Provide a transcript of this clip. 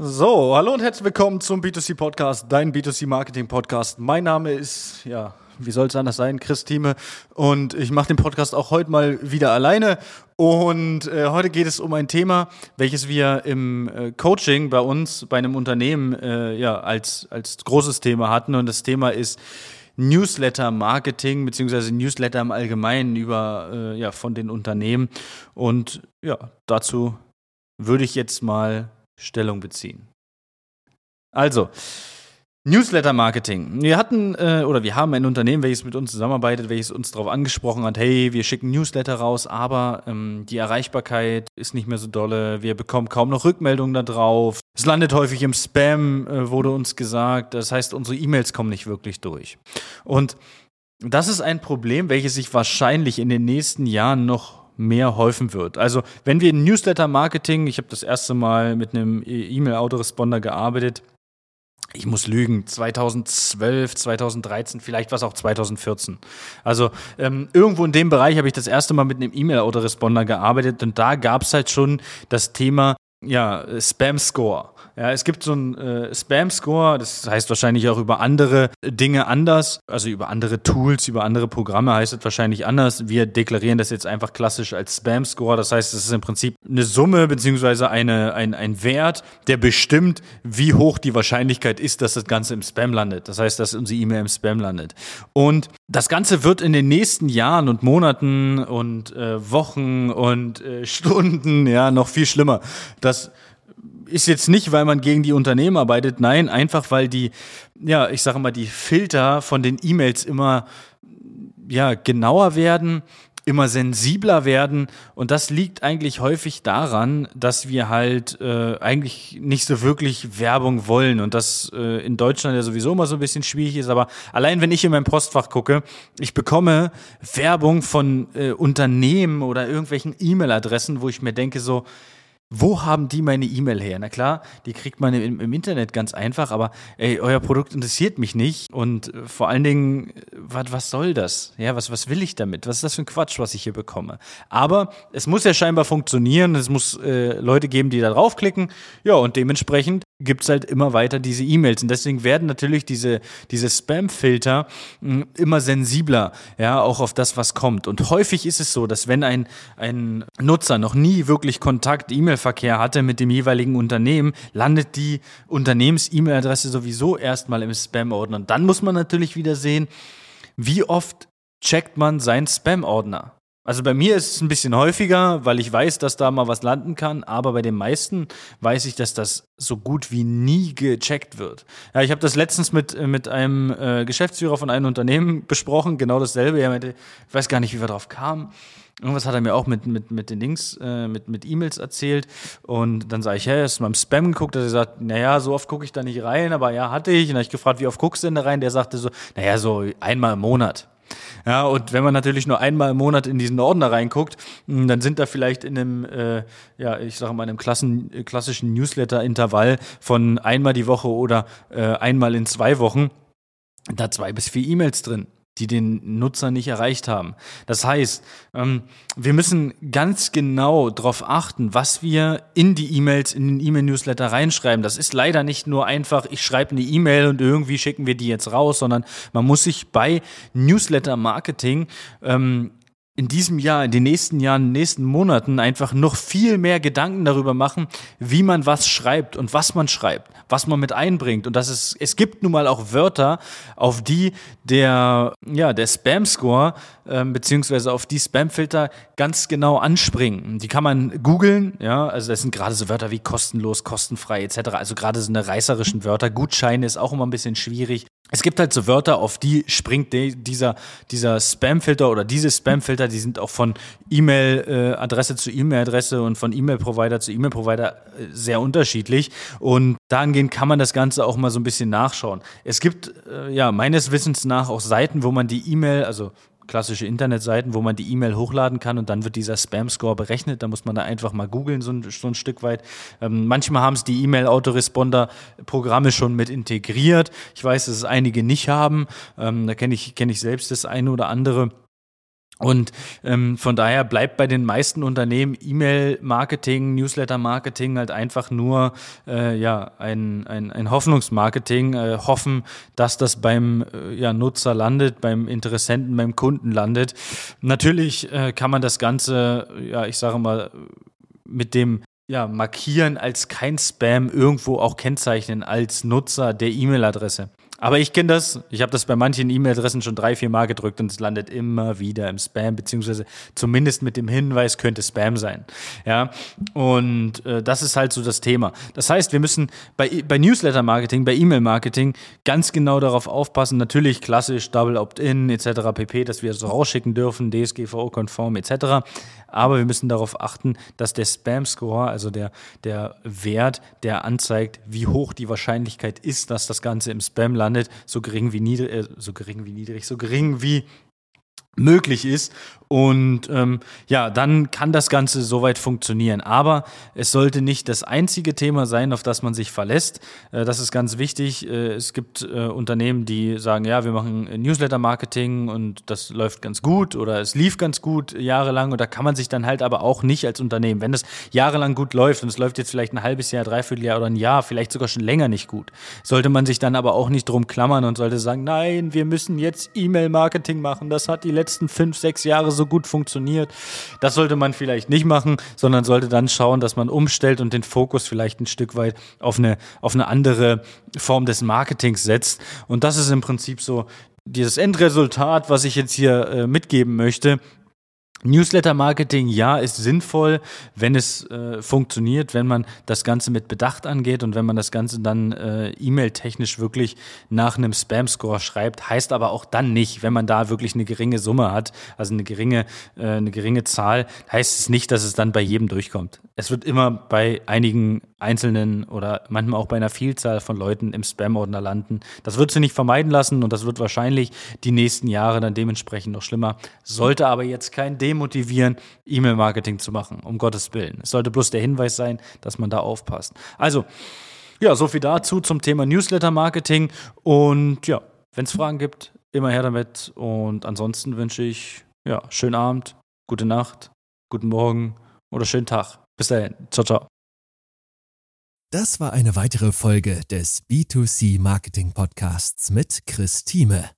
So, hallo und herzlich willkommen zum B2C Podcast, dein B2C Marketing Podcast. Mein Name ist, ja, wie soll es anders sein, Chris Thieme. Und ich mache den Podcast auch heute mal wieder alleine. Und äh, heute geht es um ein Thema, welches wir im äh, Coaching bei uns, bei einem Unternehmen, äh, ja, als, als großes Thema hatten. Und das Thema ist Newsletter-Marketing beziehungsweise Newsletter im Allgemeinen über, äh, ja, von den Unternehmen. Und ja, dazu würde ich jetzt mal Stellung beziehen. Also, Newsletter-Marketing. Wir hatten äh, oder wir haben ein Unternehmen, welches mit uns zusammenarbeitet, welches uns darauf angesprochen hat, hey, wir schicken Newsletter raus, aber ähm, die Erreichbarkeit ist nicht mehr so dolle, wir bekommen kaum noch Rückmeldungen darauf. Es landet häufig im Spam, äh, wurde uns gesagt. Das heißt, unsere E-Mails kommen nicht wirklich durch. Und das ist ein Problem, welches sich wahrscheinlich in den nächsten Jahren noch mehr häufen wird. Also wenn wir in Newsletter-Marketing, ich habe das erste Mal mit einem E-Mail-Autoresponder gearbeitet, ich muss lügen, 2012, 2013, vielleicht war es auch 2014. Also ähm, irgendwo in dem Bereich habe ich das erste Mal mit einem E-Mail-Autoresponder gearbeitet und da gab es halt schon das Thema ja, Spam-Score. Ja, es gibt so einen äh, Spam-Score, das heißt wahrscheinlich auch über andere Dinge anders, also über andere Tools, über andere Programme heißt es wahrscheinlich anders. Wir deklarieren das jetzt einfach klassisch als Spam-Score. Das heißt, es ist im Prinzip eine Summe beziehungsweise eine, ein, ein Wert, der bestimmt, wie hoch die Wahrscheinlichkeit ist, dass das Ganze im Spam landet. Das heißt, dass unsere E-Mail im Spam landet. Und das Ganze wird in den nächsten Jahren und Monaten und äh, Wochen und äh, Stunden ja noch viel schlimmer. Das ist jetzt nicht, weil man gegen die Unternehmen arbeitet, nein, einfach weil die, ja, ich sage mal, die Filter von den E-Mails immer ja, genauer werden, immer sensibler werden. Und das liegt eigentlich häufig daran, dass wir halt äh, eigentlich nicht so wirklich Werbung wollen. Und das äh, in Deutschland ja sowieso immer so ein bisschen schwierig ist, aber allein wenn ich in mein Postfach gucke, ich bekomme Werbung von äh, Unternehmen oder irgendwelchen E-Mail-Adressen, wo ich mir denke so, wo haben die meine E-Mail her? Na klar, die kriegt man im, im, Internet ganz einfach, aber ey, euer Produkt interessiert mich nicht. Und äh, vor allen Dingen, wat, was soll das? Ja, was, was will ich damit? Was ist das für ein Quatsch, was ich hier bekomme? Aber es muss ja scheinbar funktionieren. Es muss äh, Leute geben, die da draufklicken. Ja, und dementsprechend gibt es halt immer weiter diese E-Mails. Und deswegen werden natürlich diese, diese Spam-Filter hm, immer sensibler, ja, auch auf das, was kommt. Und häufig ist es so, dass wenn ein, ein Nutzer noch nie wirklich Kontakt, E-Mail-Verkehr hatte mit dem jeweiligen Unternehmen, landet die Unternehmens-E-Mail-Adresse sowieso erstmal im Spam-Ordner. Und dann muss man natürlich wieder sehen, wie oft checkt man seinen Spam-Ordner. Also bei mir ist es ein bisschen häufiger, weil ich weiß, dass da mal was landen kann, aber bei den meisten weiß ich, dass das so gut wie nie gecheckt wird. Ja, ich habe das letztens mit, äh, mit einem äh, Geschäftsführer von einem Unternehmen besprochen, genau dasselbe. Er meinte, ich weiß gar nicht, wie wir drauf kamen. Irgendwas hat er mir auch mit, mit, mit den Links, äh, mit, mit E-Mails erzählt. Und dann sage ich, hey, hast du mal im Spam geguckt? Hat er gesagt, naja, so oft gucke ich da nicht rein, aber ja, hatte ich. Und dann habe ich gefragt, wie oft guckst du denn da rein? Der sagte so, naja, so einmal im Monat. Ja, und wenn man natürlich nur einmal im Monat in diesen Ordner reinguckt, hm, dann sind da vielleicht in einem, äh, ja, ich sage mal, einem Klassen, klassischen Newsletter-Intervall von einmal die Woche oder äh, einmal in zwei Wochen da zwei bis vier E-Mails drin die den Nutzer nicht erreicht haben. Das heißt, ähm, wir müssen ganz genau darauf achten, was wir in die E-Mails, in den E-Mail-Newsletter reinschreiben. Das ist leider nicht nur einfach, ich schreibe eine E-Mail und irgendwie schicken wir die jetzt raus, sondern man muss sich bei Newsletter-Marketing ähm, in diesem Jahr, in den nächsten Jahren, in den nächsten Monaten einfach noch viel mehr Gedanken darüber machen, wie man was schreibt und was man schreibt, was man mit einbringt. Und das ist, es gibt nun mal auch Wörter, auf die der, ja, der Spam-Score, ähm, beziehungsweise auf die Spam-Filter ganz genau anspringen. Die kann man googeln, ja, also das sind gerade so Wörter wie kostenlos, kostenfrei etc. Also gerade so eine reißerischen Wörter. Gutscheine ist auch immer ein bisschen schwierig es gibt halt so Wörter, auf die springt dieser, dieser Spam-Filter oder diese Spam-Filter, die sind auch von E-Mail-Adresse zu E-Mail-Adresse und von E-Mail-Provider zu E-Mail-Provider äh, sehr unterschiedlich. Und dahingehend kann man das Ganze auch mal so ein bisschen nachschauen. Es gibt äh, ja meines Wissens nach auch Seiten, wo man die E-Mail, also klassische Internetseiten, wo man die E-Mail hochladen kann und dann wird dieser Spam-Score berechnet. Da muss man da einfach mal googeln, so, ein, so ein Stück weit. Ähm, manchmal haben es die E-Mail-Autoresponder-Programme schon mit integriert. Ich weiß, dass es einige nicht haben. Ähm, da kenne ich, kenn ich selbst das eine oder andere. Und ähm, von daher bleibt bei den meisten Unternehmen E-Mail-Marketing, Newsletter-Marketing halt einfach nur äh, ja, ein, ein, ein Hoffnungsmarketing, äh, hoffen, dass das beim äh, ja, Nutzer landet, beim Interessenten, beim Kunden landet. Natürlich äh, kann man das Ganze, ja, ich sage mal, mit dem ja, markieren als kein Spam irgendwo auch kennzeichnen als Nutzer der E-Mail-Adresse. Aber ich kenne das. Ich habe das bei manchen E-Mail-Adressen schon drei, vier Mal gedrückt und es landet immer wieder im Spam, beziehungsweise zumindest mit dem Hinweis könnte Spam sein. Ja, und äh, das ist halt so das Thema. Das heißt, wir müssen bei, bei Newsletter-Marketing, bei E-Mail-Marketing ganz genau darauf aufpassen. Natürlich klassisch Double Opt-in etc. pp, dass wir es rausschicken dürfen, DSGVO-konform etc. Aber wir müssen darauf achten, dass der Spam-Score, also der, der Wert, der anzeigt, wie hoch die Wahrscheinlichkeit ist, dass das Ganze im Spam landet, so gering wie niedrig, äh, so gering wie niedrig, so gering wie möglich ist. Und ähm, ja, dann kann das Ganze soweit funktionieren. Aber es sollte nicht das einzige Thema sein, auf das man sich verlässt. Äh, das ist ganz wichtig. Äh, es gibt äh, Unternehmen, die sagen, ja, wir machen Newsletter-Marketing und das läuft ganz gut oder es lief ganz gut jahrelang. Und da kann man sich dann halt aber auch nicht als Unternehmen, wenn das jahrelang gut läuft und es läuft jetzt vielleicht ein halbes Jahr, dreiviertel Jahr oder ein Jahr, vielleicht sogar schon länger nicht gut, sollte man sich dann aber auch nicht drum klammern und sollte sagen, nein, wir müssen jetzt E-Mail-Marketing machen. Das hat die letzten fünf, sechs Jahre so gut funktioniert. Das sollte man vielleicht nicht machen, sondern sollte dann schauen, dass man umstellt und den Fokus vielleicht ein Stück weit auf eine, auf eine andere Form des Marketings setzt. Und das ist im Prinzip so dieses Endresultat, was ich jetzt hier äh, mitgeben möchte. Newsletter-Marketing, ja, ist sinnvoll, wenn es äh, funktioniert, wenn man das Ganze mit Bedacht angeht und wenn man das Ganze dann äh, E-Mail-technisch wirklich nach einem Spam-Score schreibt. Heißt aber auch dann nicht, wenn man da wirklich eine geringe Summe hat, also eine geringe, äh, eine geringe Zahl, heißt es nicht, dass es dann bei jedem durchkommt. Es wird immer bei einigen einzelnen oder manchmal auch bei einer Vielzahl von Leuten im Spam-Ordner landen. Das wird sie nicht vermeiden lassen und das wird wahrscheinlich die nächsten Jahre dann dementsprechend noch schlimmer. Sollte aber jetzt kein demotivieren, E-Mail-Marketing zu machen, um Gottes Willen. Es sollte bloß der Hinweis sein, dass man da aufpasst. Also, ja, so viel dazu zum Thema Newsletter-Marketing. Und ja, wenn es Fragen gibt, immer her damit. Und ansonsten wünsche ich, ja, schönen Abend, gute Nacht, guten Morgen oder schönen Tag. Bis dahin. Ciao, ciao. Das war eine weitere Folge des B2C Marketing Podcasts mit Chris Thieme.